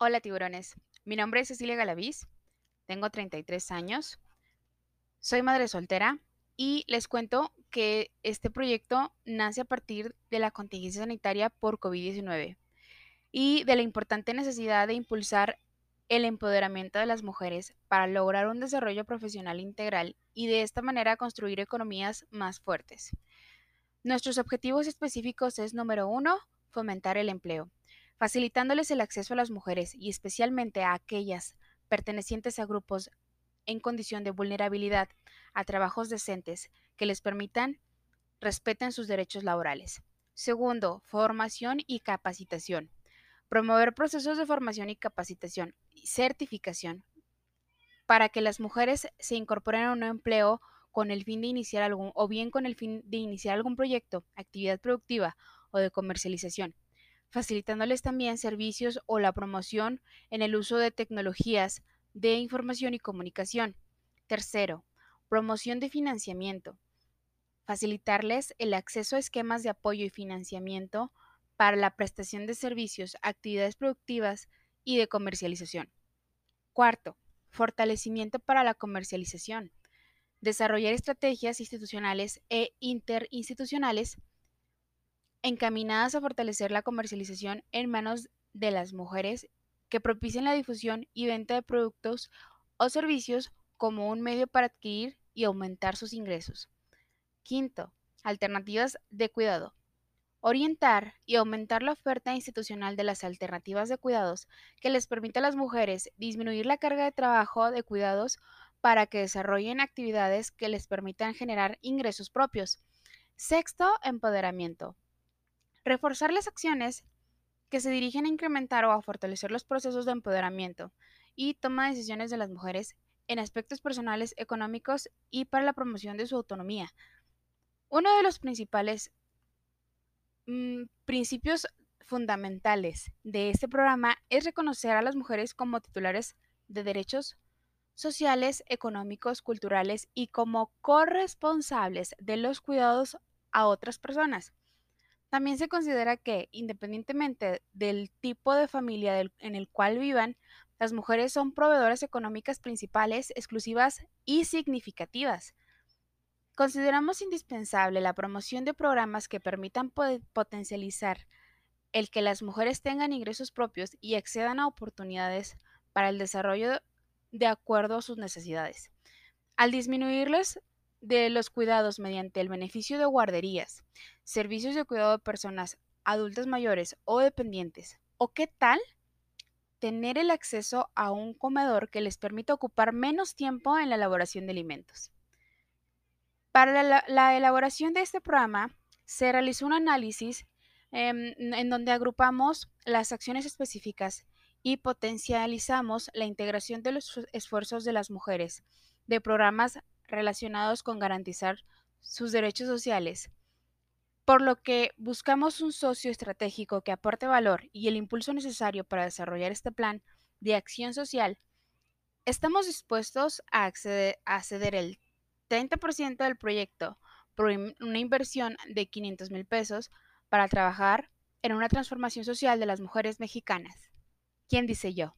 Hola tiburones, mi nombre es Cecilia Galaviz, tengo 33 años, soy madre soltera y les cuento que este proyecto nace a partir de la contingencia sanitaria por COVID-19 y de la importante necesidad de impulsar el empoderamiento de las mujeres para lograr un desarrollo profesional integral y de esta manera construir economías más fuertes. Nuestros objetivos específicos es número uno, fomentar el empleo, facilitándoles el acceso a las mujeres y especialmente a aquellas pertenecientes a grupos en condición de vulnerabilidad a trabajos decentes que les permitan respeten sus derechos laborales. Segundo, formación y capacitación. Promover procesos de formación y capacitación y certificación para que las mujeres se incorporen a un empleo con el fin de iniciar algún o bien con el fin de iniciar algún proyecto, actividad productiva o de comercialización, facilitándoles también servicios o la promoción en el uso de tecnologías de información y comunicación. Tercero, promoción de financiamiento. Facilitarles el acceso a esquemas de apoyo y financiamiento para la prestación de servicios, actividades productivas y de comercialización. Cuarto, fortalecimiento para la comercialización. Desarrollar estrategias institucionales e interinstitucionales encaminadas a fortalecer la comercialización en manos de las mujeres que propicien la difusión y venta de productos o servicios como un medio para adquirir y aumentar sus ingresos. Quinto, alternativas de cuidado orientar y aumentar la oferta institucional de las alternativas de cuidados que les permita a las mujeres disminuir la carga de trabajo de cuidados para que desarrollen actividades que les permitan generar ingresos propios. Sexto, empoderamiento. Reforzar las acciones que se dirigen a incrementar o a fortalecer los procesos de empoderamiento y toma de decisiones de las mujeres en aspectos personales, económicos y para la promoción de su autonomía. Uno de los principales Mm, principios fundamentales de este programa es reconocer a las mujeres como titulares de derechos sociales, económicos, culturales y como corresponsables de los cuidados a otras personas. También se considera que, independientemente del tipo de familia en el cual vivan, las mujeres son proveedoras económicas principales, exclusivas y significativas. Consideramos indispensable la promoción de programas que permitan potencializar el que las mujeres tengan ingresos propios y accedan a oportunidades para el desarrollo de acuerdo a sus necesidades. Al disminuirles de los cuidados mediante el beneficio de guarderías, servicios de cuidado de personas adultas mayores o dependientes, ¿o qué tal? Tener el acceso a un comedor que les permita ocupar menos tiempo en la elaboración de alimentos. Para la, elaboración de este programa se realizó un análisis em, en donde agrupamos las acciones específicas y potencializamos la integración de los esfuerzos de las mujeres de programas relacionados con garantizar sus derechos sociales, por lo que buscamos un socio estratégico que aporte valor y el impulso necesario para desarrollar este plan de acción social. Estamos dispuestos a acceder, a ceder el 30% del proyecto por una inversión de 500 mil pesos para trabajar en una transformación social de las mujeres mexicanas. ¿Quién dice yo?